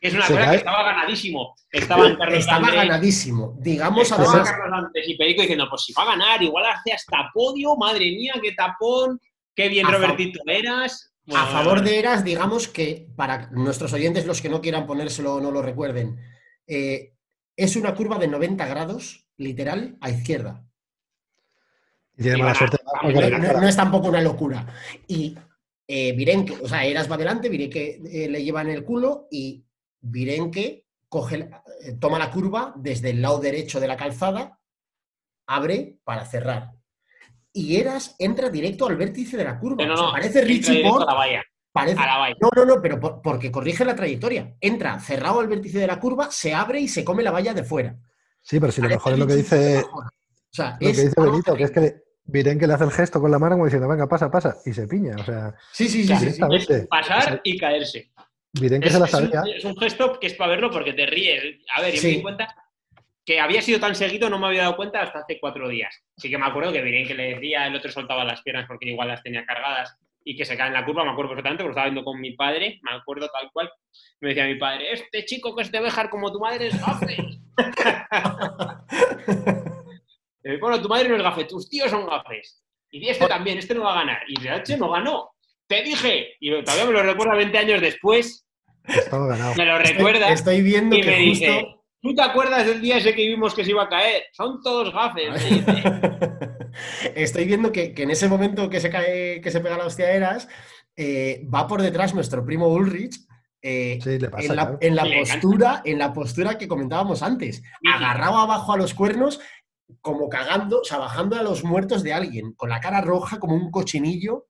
Es una ¿Se cosa cae? que estaba ganadísimo. Estaban Carlos estaba Andrés- ganadísimo. Digamos Estaba además, Carlos Antes y Perico diciendo, pues si va a ganar, igual hace hasta podio, madre mía, qué tapón, qué bien A Robertito eras. a favor de Eras, digamos que para nuestros oyentes, los que no quieran ponérselo o no lo recuerden, eh, es una curva de 90 grados, literal, a izquierda. Y tiene mala suerte. a No, no- no es tampoco una locura. Y eh, Virenque, o sea, Eras va adelante, Virenque eh, le lleva en el culo y Virenque coge, eh, toma la curva desde el lado derecho de la calzada, abre para cerrar. Y Eras entra directo al vértice de la curva. no, O sea, no, parece Richie Port, a la valla, parece, no, no, no, pero por- porque corrige la trayectoria. Entra cerrado al vértice de la curva, se abre y se come la valla de fuera. Sí, pero si lo Parece mejor es lo que dice. O sea, lo que dice Benito, que es que Miren que le hace el gesto con la mano como diciendo, venga, pasa, pasa, y se piña. O sea, Sí, sí, sí, sí. Es pasar y caerse. Miren que Es, se la es un, sabía. es un gesto que es para verlo porque te ríes. A ver, yo me di cuenta que había sido tan seguido, no me había dado cuenta hasta hace cuatro días. Sí que me acuerdo que Viren que le decía, el otro soltaba las piernas porque igual las tenía cargadas. y que se cae en la curva, me acuerdo perfectamente, porque estaba viendo con mi padre, me acuerdo tal cual. Me decía mi padre, este chico que es de Bejar como tu madre es [laughs] Eh, bueno, tu madre no es gafe, tus tíos son gafes. Y este también, este no va a ganar. Y realmente no ganó. Te dije. Y todavía me lo recuerda 20 años después. Estaba ganado. Me lo recuerda. Estoy, estoy viendo y que me justo... dice, ¿tú te acuerdas del día ese que vimos que se iba a caer? Son todos gafes. me dice. [laughs] Estoy viendo que, que en ese momento que se cae, que se pega la hostia Eras, eh, va por detrás nuestro primo Ulrich. eh, Sí, le pasa. en la, claro. en la Le encanta. postura, en la postura que comentábamos antes, agarrado abajo a los cuernos, como cagando, o sea, bajando a los muertos de alguien, con la cara roja como un cochinillo.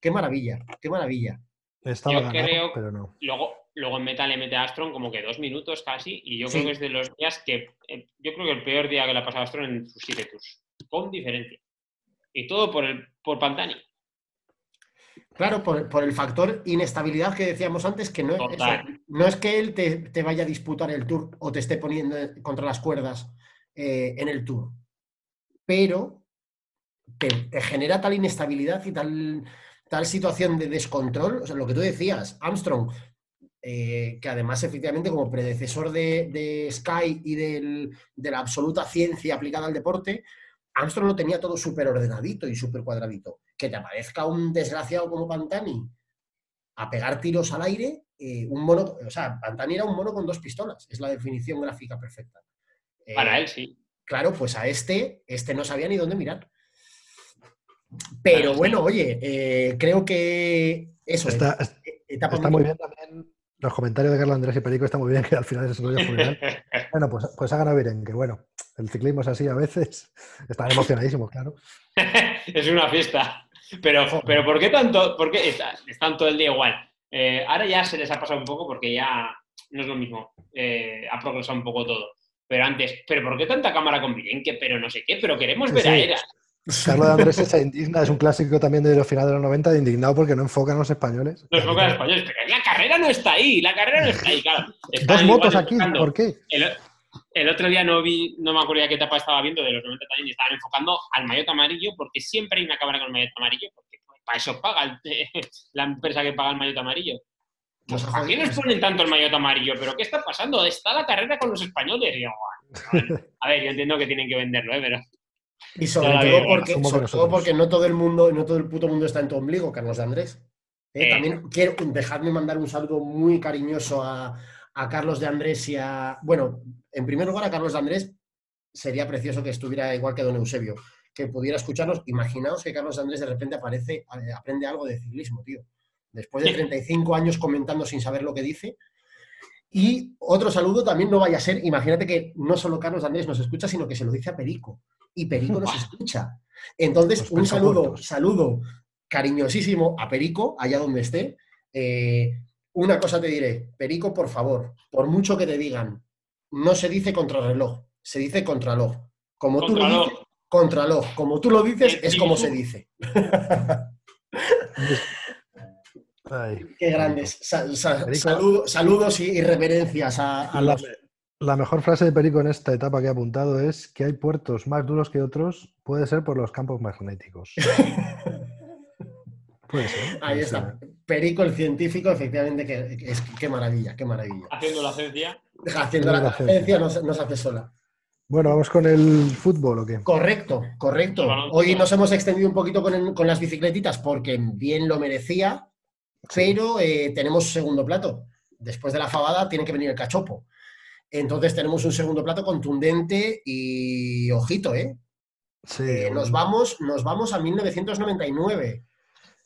Qué maravilla, qué maravilla. Estaba Yo ganado, creo- pero no. Luego, luego en Meta le mete a Astron como que dos minutos casi. Y yo Sí. creo que es de los días que. eh, yo creo que el peor día que le ha pasado a Astron en sus siete tours. Con diferencia. Y todo por, el, por Pantani. Claro, por, por el factor inestabilidad que decíamos antes, que no, no es que él te, te vaya a disputar el tour o te esté poniendo contra las cuerdas eh, en el tour, pero te, genera tal inestabilidad y tal, tal situación de descontrol, o sea, lo que tú decías, Armstrong, eh, que además efectivamente como predecesor de, de Sky y de la absoluta ciencia aplicada al deporte, Armstrong lo tenía todo súper ordenadito y súper cuadradito. Que te aparezca un desgraciado como Pantani a pegar tiros al aire, eh, un mono, o sea, Pantani era un mono con dos pistolas, es la definición gráfica perfecta. Eh, Para él, sí. Claro, pues a este, este no sabía ni dónde mirar. Pero Claro, sí. bueno, oye, eh, creo que eso, Está, eh, etapa está muy bien también. Los comentarios de Carlos Andrés y Perico está muy bien que al final es rollo funeral. [laughs] Bueno, pues, pues ha ganado Viren, que bueno, el ciclismo es así a veces. [laughs] Están emocionadísimos, claro. [laughs] es una fiesta. Pero, pero ¿por qué tanto? ¿Por qué está- están todo el día igual? Eh, ahora ya se les ha pasado un poco porque ya no es lo mismo. Eh, ha progresado un poco todo. Pero antes, ¿pero por qué tanta cámara con Virenque? Pero no sé qué, pero queremos Sí, ver a sí. Era. Carlos de Andrés se indigna, es un clásico también de los finales de los 90, de indignado porque no enfocan a los españoles. Los pocos españoles, pero la carrera no está ahí, la carrera no está ahí, claro. Dos motos aquí, enfocando. ¿por qué? El, el otro día no vi, no me acuerdo ya qué etapa estaba viendo de los 90 también y estaban enfocando al maillot amarillo porque siempre hay una cámara con el maillot amarillo porque pues, para eso paga el- [laughs] la empresa que paga el maillot amarillo. ¿Por qué nos ponen tanto el maillot amarillo? ¿Pero qué está pasando? Está la carrera con los españoles. Y yo, bueno, [laughs] a ver, yo entiendo que tienen que venderlo, ¿eh? pero Y sobre todo, porque, sobre todo no todo el mundo, no todo el puto mundo está en tu ombligo, Carlos de Andrés. Eh, Eh. También quiero dejarme mandar un saludo muy cariñoso a, a Carlos de Andrés y a. Bueno, en primer lugar, a Carlos de Andrés sería precioso que estuviera igual que don Eusebio, que pudiera escucharnos. Imaginaos que Carlos de Andrés de repente aparece, eh, aprende algo de ciclismo, tío. Después de 35 años comentando sin saber lo que dice. Y otro saludo también no vaya a ser, imagínate que no solo Carlos Andrés nos escucha, sino que se lo dice a Perico. Y Perico nos escucha. Entonces, un saludo, saludo cariñosísimo a Perico, allá donde esté. Eh, una cosa te diré, Perico, por favor, por mucho que te digan, no se dice contrarreloj, se dice contraloj. Como tú lo dices, contraloj. Como tú lo dices, Eh, es como se dice. [laughs] Ay, Qué grandes. Saludo- saludos y, y reverencias a, a La, los... la mejor frase de Perico en esta etapa que he apuntado es que hay puertos más duros que otros, puede ser por los campos magnéticos. [laughs] Puede ser. Ahí está. Perico, el científico, efectivamente, que, que es, qué maravilla, qué maravilla. haciendo la ciencia. Haciendo la la ciencia. nos, nos hace sola. Bueno, vamos con el fútbol o qué? Correcto, correcto. Hoy nos hemos extendido un poquito con, el- con las bicicletitas porque bien lo merecía, pero eh, tenemos segundo plato. Después de la fabada tiene que venir el cachopo. Entonces tenemos un segundo plato contundente y ojito, ¿eh? Sí, Eh, nos, vamos, nos vamos a 1999,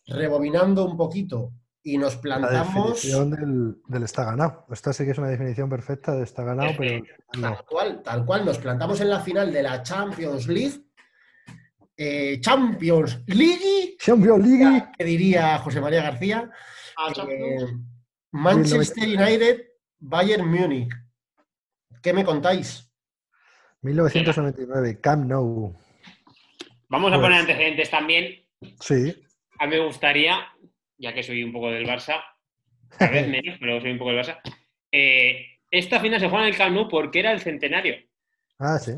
rebobinando un poquito y nos la plantamos definición del, del está ganado. Esta sí que es una definición perfecta de está ganado, pero no. tal cual, tal cual, nos plantamos en la final de la Champions League. Eh, Champions League, Champions League. que diría José María García. Ah, eh, Manchester United, Bayern Múnich. ¿Qué me contáis? 1999, Camp Nou. Vamos a Pues- poner antecedentes también. Sí, A mí me gustaría, ya que soy un poco del Barça, tal vez [laughs] menos, pero soy un poco del Barça. eh, esta final se juega en el Camp Nou porque era el centenario. ah, sí.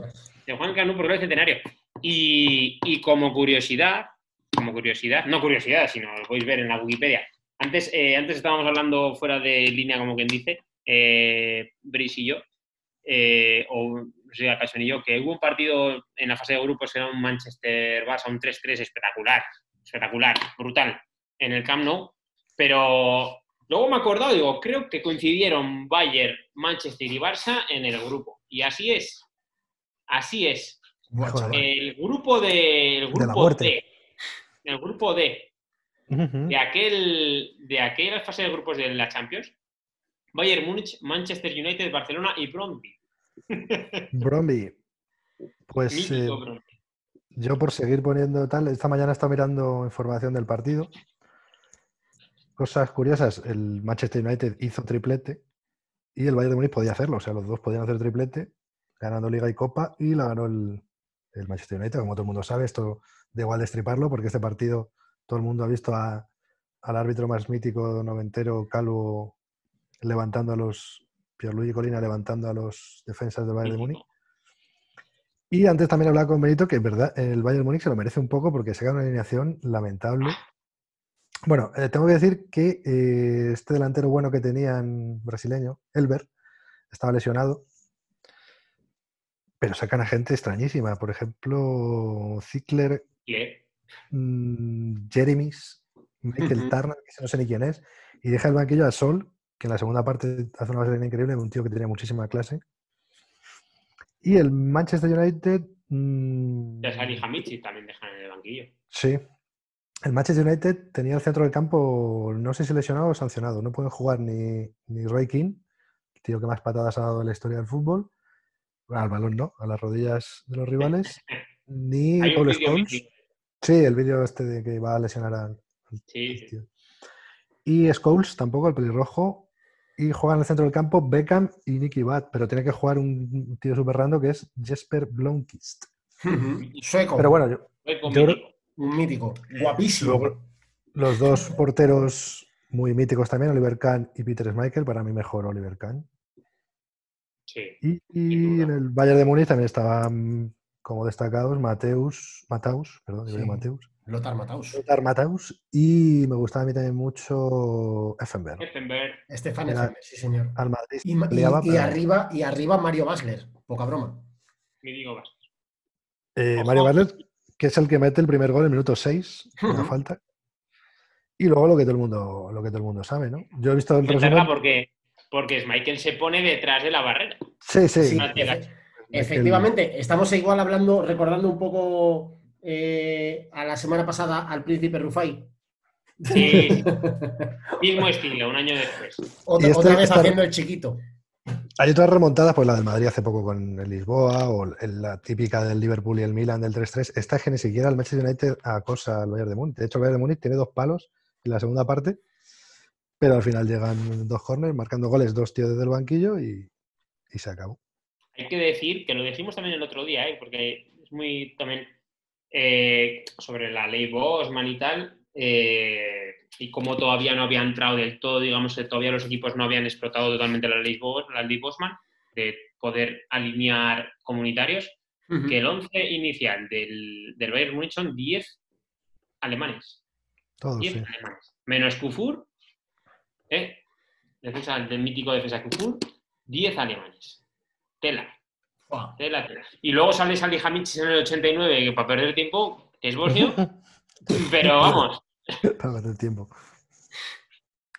Se juega en el Camp Nou porque era el centenario. Y, y como curiosidad, como curiosidad, no curiosidad, sino lo podéis ver en la Wikipedia. Antes, eh, antes estábamos hablando fuera de línea, como quien dice, eh, Brice y yo, eh, o no sé, acaso ni yo, que hubo un partido en la fase de grupos, era un Manchester-Barça, un 3-3 espectacular, espectacular, brutal, en el Camp Nou, pero luego me he acordado, digo, creo que coincidieron Bayern, Manchester y Barça en el grupo, y así es, así es. El grupo de, el De la grupo muerte. D, el grupo D, de aquel de aquella fase de grupos de la Champions, Bayern Múnich, Manchester United, Barcelona y Brondby. [laughs] Bromby. Pues eh, yo por seguir poniendo tal, esta mañana he estado mirando información del partido. Cosas curiosas, el Manchester United hizo triplete y el Bayern de Múnich podía hacerlo, o sea, los dos podían hacer triplete, ganando Liga y Copa y la ganó el, el Manchester United, como todo el mundo sabe, esto da igual destriparlo porque este partido todo el mundo ha visto a- al árbitro más mítico noventero, Calvo, levantando a los, Pierluigi Colina levantando a los defensas del Bayern de Múnich. Y antes también hablaba con Benito que en verdad el Bayern Múnich se lo merece un poco porque saca una alineación lamentable. Bueno, eh, tengo que decir que eh, este delantero bueno que tenían brasileño, Elber, estaba lesionado, pero sacan a gente extrañísima. Por ejemplo, Zickler, mm, Michael Ujú. Turner, que no sé ni quién es, y deja el banquillo a Sol, que en la segunda parte hace una base increíble, un tío que tenía muchísima clase. Y el Manchester United. mm, Ya Sali Hamichi también dejan en el banquillo. Sí. El Manchester United tenía el centro del campo, no sé si lesionado o sancionado. No pueden jugar ni, ni Roy King, el tío que más patadas ha dado en la historia del fútbol. Al balón no, a las rodillas de los rivales. [laughs] Ni Paul Scholes. Sí, el vídeo este de que va a lesionar al, Sí. Y Scholes tampoco, el pelirrojo. Y juegan en el centro del campo Beckham y Nicky Butt, pero tiene que jugar un tío súper random que es Jesper Blomqvist. [laughs] Sueco. Pero bueno, yo, mítico. Un mítico. Guapísimo. Luego, los dos porteros muy míticos también, Oliver Kahn y Peter Schmeichel, para mí mejor Oliver Kahn. Sí. Y, en el Bayern de Múnich también estaban como destacados Mateus, Mataus, perdón, digo Sí. Mateus, Lothar Matthaus. Lothar Mataus y me gustaba a mí también mucho Effenberg. Effenberg. Estefan Efemer, sí, señor. Al Madrid Y, ma- y- peleaba, y pero- arriba, y arriba Mario Basler. Poca broma. Mítico Vasco. eh, Ojo. Mario Barlet, que es el que mete el primer gol en el minuto 6, una falta. Y luego lo que todo el mundo, lo que todo el mundo sabe, ¿no? Yo he visto el Es verdad, resumen. porque, porque Michael se pone detrás de la barrera. Sí, sí. Efe- efectivamente, estamos igual hablando, recordando un poco eh, a la semana pasada al príncipe Rufai. Sí. Mismo estilo, un año después. otra, este- vez esta- haciendo el chiquito. Hay otras remontadas, pues la del Madrid hace poco con el Lisboa o la típica del Liverpool y el Milan del 3-3. Esta es que ni siquiera el Manchester United acosa al Bayern de Múnich. De hecho, el Bayern de Múnich tiene dos palos en la segunda parte, pero al final llegan dos corners, marcando goles, dos tíos desde el banquillo y, y se acabó. Hay que decir, que lo dijimos también el otro día, ¿eh? porque es muy también eh, sobre la ley Bosman y tal, eh, y cómo todavía no había entrado del todo, digamos que todavía los equipos no habían explotado totalmente la ley, Bos- la ley Bosman, de poder alinear comunitarios, que el 11 inicial del, del Bayern Múnich son 10 alemanes. Todos, 10 sí. alemanes. Menos Kufur, ¿eh? defensa del mítico defensa Kufur, 10 alemanes. Tela. Tela, tela. Y luego sale Salihamidzic en el 89, que para perder tiempo, es bosnio, [laughs] pero vamos, Para perder tiempo.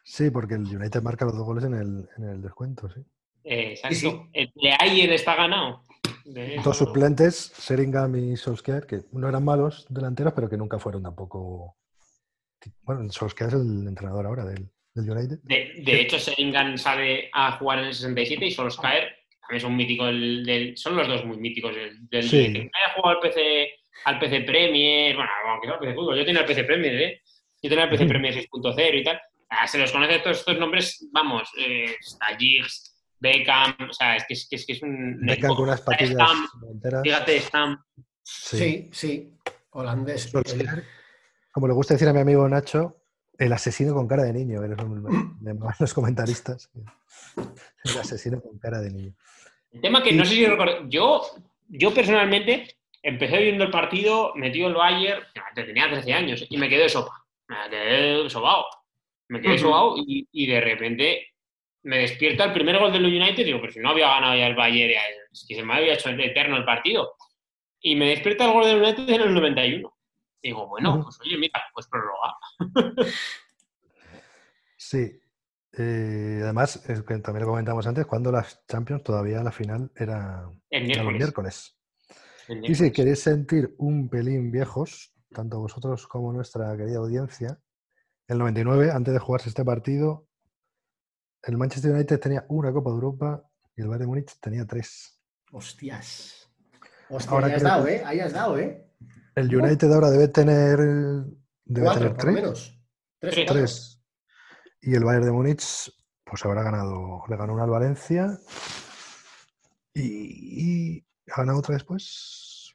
Sí, porque el United marca los dos goles en el, en el descuento, sí. eh, exacto. Sí, sí. El de Ayer está ganado. De Dos suplentes, Sheringham y Solskjaer, que no eran malos delanteros, pero que nunca fueron tampoco. Bueno, Solskjaer es el entrenador ahora del, del United. De, de hecho, Seringan sale a jugar en el 67 y Solskjaer también es un mítico del, del- son los dos muy míticos del, del Sí. que haya jugado al PC, al PC Premier, bueno, aunque sea al PC Fútbol, yo tenía el PC Premier, ¿eh? Yo tenía el PC Premier 6.0 y tal. Ah, se los conoce todos estos nombres, vamos, eh, está Giggs, Beckham, o sea, es que es, que es, que es un... Beckham con unas patillas Stam, fíjate, Stam, Sí. Sí, sí. Holandés. Solskjaer, como le gusta decir a mi amigo Nacho, el asesino con cara de niño. eres [clears throat] los comentaristas. El asesino con cara de niño. El tema que no sé si recuerdo, yo, yo personalmente empecé viendo el partido, metió el Bayern, tenía 13 años, y me quedé sopa. Me quedé sobao. Me quedé sobao y, y, de repente me despierta el primer gol del United y digo, pero si no había ganado ya el Bayern, es que se me había hecho eterno el partido. Y me despierta el gol del United en el 91. Digo, bueno, pues oye, mira, pues prórroga. Sí. Eh, además, también lo comentamos antes, cuando las Champions todavía la final era, el miércoles. Y si queréis sentir un pelín viejos, tanto vosotros como nuestra querida audiencia, el 99, antes de jugarse este partido, el Manchester United tenía una Copa de Europa y el Bayern Múnich tenía tres. Hostias. Hostia, ahí has dado, ¿eh? Ahí has dado, ¿eh? El United ahora debe tener, debe Cuatro, tener tres. menos. Tres. Tres. Y el Bayern de Múnich, pues habrá ganado, le ganó una al Valencia. Y, y ¿ha ganado otra después.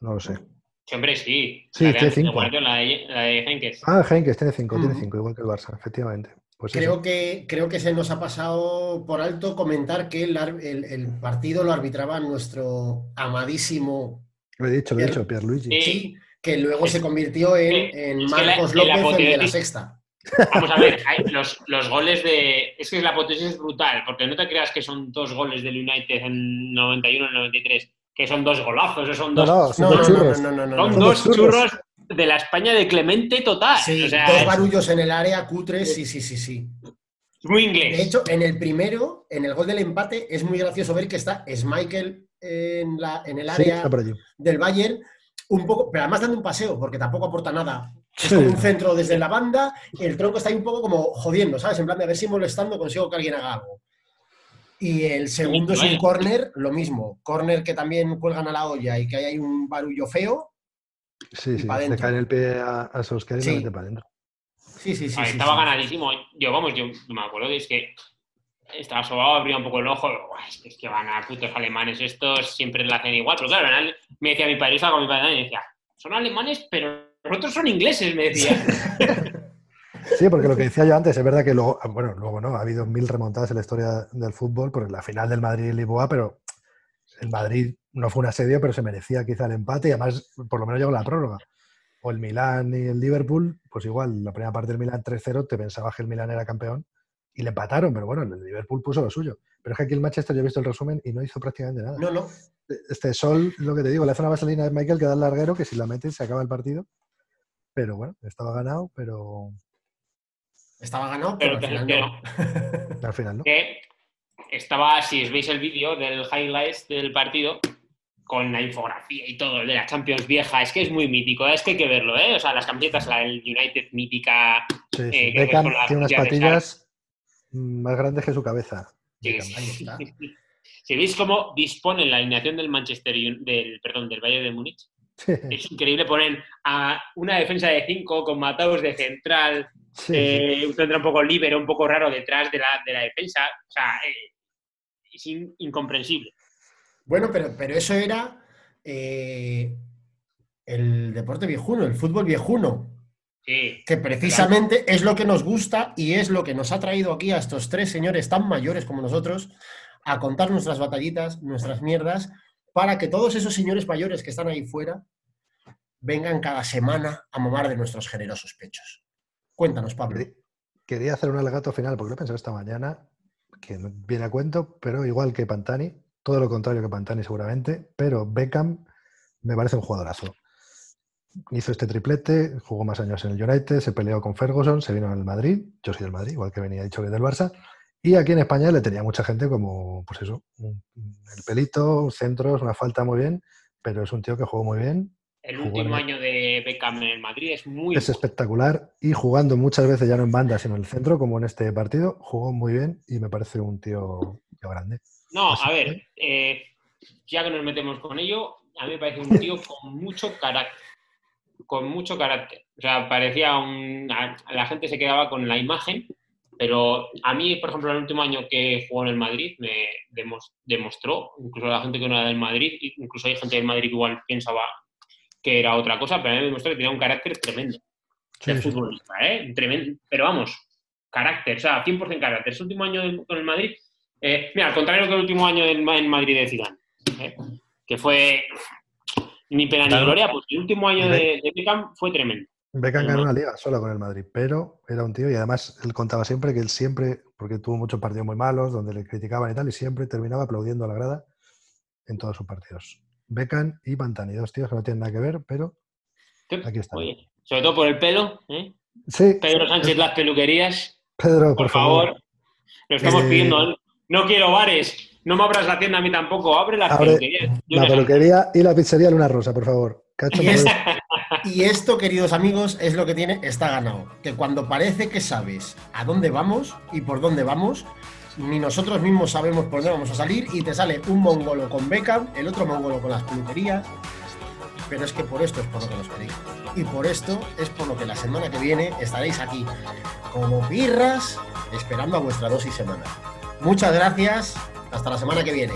No lo sé. Siempre sí. Sí, la de tiene cinco. La de, la de Henkes. Ah, Henkes tiene cinco, tiene cinco, igual que el Barça, efectivamente. Pues Creo eso. que, creo que se nos ha pasado por alto comentar que el- el partido lo arbitraba nuestro amadísimo Lo he dicho, lo he dicho, Pierluigi. Sí. Sí, que luego se convirtió en, la- Marcos en la López, el de la apoteosis- sexta. Vamos a ver, [laughs] hay los, los goles de. Es que la potencia es brutal, porque no te creas que son dos goles del United en 91 y 93, que son dos golazos, o son dos. no, son No, dos no, no, churros. no, no, no, son no. Son dos churros. churros de la España de Clemente total. Sí, o sea, dos es barullos en el área, cutres, sí, sí, sí, sí. muy inglés. De hecho, en el primero, en el gol del empate, es muy gracioso ver que está Schmeichel en, la, en el área del Bayern, un poco, pero además dando un paseo, porque tampoco aporta nada. Es Sí. como un centro desde la banda, el tronco está ahí un poco como jodiendo, ¿sabes? En plan de a ver si molestando consigo que alguien haga algo. Y el segundo es un Vaya. córner, lo mismo. Córner que también cuelgan a la olla y que ahí hay un barullo feo. Sí, sí, le dentro. cae en el pie a, a Solskjaer y Sí. lo mete para adentro. Sí, sí, sí. Sí, estaba sí. ganadísimo. Yo, vamos, yo me acuerdo de es que estaba sobado, abría un poco el ojo. "Buah, Es que, es que van a putos alemanes estos, siempre la hacen igual. Pero claro, me decía mi padre, estaba con mi padre y decía, son alemanes, pero los otros son ingleses, me decía. [laughs] Sí, porque lo que decía yo antes, es verdad que luego, ah, bueno, luego no, ha habido mil remontadas en la historia del fútbol, porque la final del Madrid y Lisboa, pero el Madrid no fue un asedio, pero se merecía quizá el empate y además por lo menos llegó la prórroga. O el Milán y el Liverpool, pues igual, la primera parte del Milán 3-0, te pensabas que el Milán era campeón y le empataron, pero bueno, el Liverpool puso lo suyo. Pero es que aquí el Manchester, yo he visto el resumen y no hizo prácticamente nada. No, no. Este Sol, lo que te digo, le hace una vaselina de Michael que da el larguero, que si la metes se acaba el partido. Pero bueno, estaba ganado, pero Estaba ganado, pero, Pero al final no. [laughs] al final no. que estaba, si os veis el vídeo del highlights del partido, con la infografía y todo, de la Champions vieja, es que es muy mítico, es que hay que verlo, ¿eh? O sea, las camisetas, la del United mítica, Sí, sí. Eh, que Beckham con las tiene unas patillas más grandes que su cabeza. Sí. Si veis cómo disponen la alineación del Manchester del, perdón, del Bayern de Múnich, Sí, es increíble. Ponen a una defensa de cinco con Mataus de central, sí, eh, un centro un poco libre, un poco raro detrás de la, de la defensa. O sea, eh, es in- incomprensible. Bueno, pero, pero eso era eh, el deporte viejuno, el fútbol viejuno, Sí, que precisamente es lo que nos gusta y es lo que nos ha traído aquí a estos tres señores tan mayores como nosotros a contar nuestras batallitas, nuestras mierdas, para que todos esos señores mayores que están ahí fuera vengan cada semana a mamar de nuestros generosos pechos. Cuéntanos, Pablo. Quería- hacer un alegato final, porque lo he pensado esta mañana, que no viene a cuento, pero igual que Pantani, todo lo contrario que Pantani seguramente, pero Beckham me parece un jugadorazo. Hizo este triplete, jugó más años en el United, se peleó con Ferguson, se vino al Madrid, yo soy del Madrid, igual que venía dicho que del Barça, y aquí en España le tenía mucha gente como, pues eso, el pelito, centros, una falta muy bien, pero es un tío que jugó muy bien, el último año de Beckham en el Madrid es muy es espectacular y jugando muchas veces ya no en banda, sino en el centro, como en este partido, jugó muy bien y me parece un tío, tío grande. No, Así a que- ver, eh, ya que nos metemos con ello, a mí me parece un tío con mucho carácter. Con mucho carácter. O sea, parecía un. La gente se quedaba con la imagen, pero a mí, por ejemplo, el último año que jugó en el Madrid me demos- demostró, incluso la gente que no era del Madrid, incluso hay gente del Madrid que igual pensaba que era otra cosa, pero a mí me demostró que tenía un carácter tremendo Sí, de futbolista, ¿eh? Tremendo. Pero vamos, carácter, o sea, 100% carácter. Su último año con el Madrid, eh, mira, al contrario que el último año en Madrid de Zidane, ¿eh? que fue Ni pena ni gloria, pues el último año de, de Beckham fue tremendo. Beckham Pero ganó una liga sola con el Madrid, pero era un tío y además él contaba siempre que él siempre, porque tuvo muchos partidos muy malos donde le criticaban y tal, y siempre terminaba aplaudiendo a la grada en todos sus partidos. Beckham y Pantani, dos tíos que no tienen nada que ver, pero Aquí está. Oye, sobre todo por el pelo, ¿eh? sí, Pedro Sánchez, las peluquerías, Pedro, por, por, favor. Lo estamos Eh, pidiendo. No quiero bares. No me abras la tienda a mí tampoco. Abre las Abre peluquerías. Yo La no sé. peluquería y la pizzería Luna Rosa, por favor. Cacho, [laughs] Y es- esto, queridos amigos, es lo que tiene, está ganado. Que cuando parece que sabes a dónde vamos y por dónde vamos, ni nosotros mismos sabemos por dónde vamos a salir y te sale un mongolo con Beckham, el otro mongolo con las peluquerías. Pero es que por esto es por lo que nos queréis. Y por esto es por lo que la semana que viene estaréis aquí como birras esperando a vuestra dosis semanal. Muchas gracias. Hasta la semana que viene.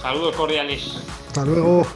Saludos cordiales. Hasta luego.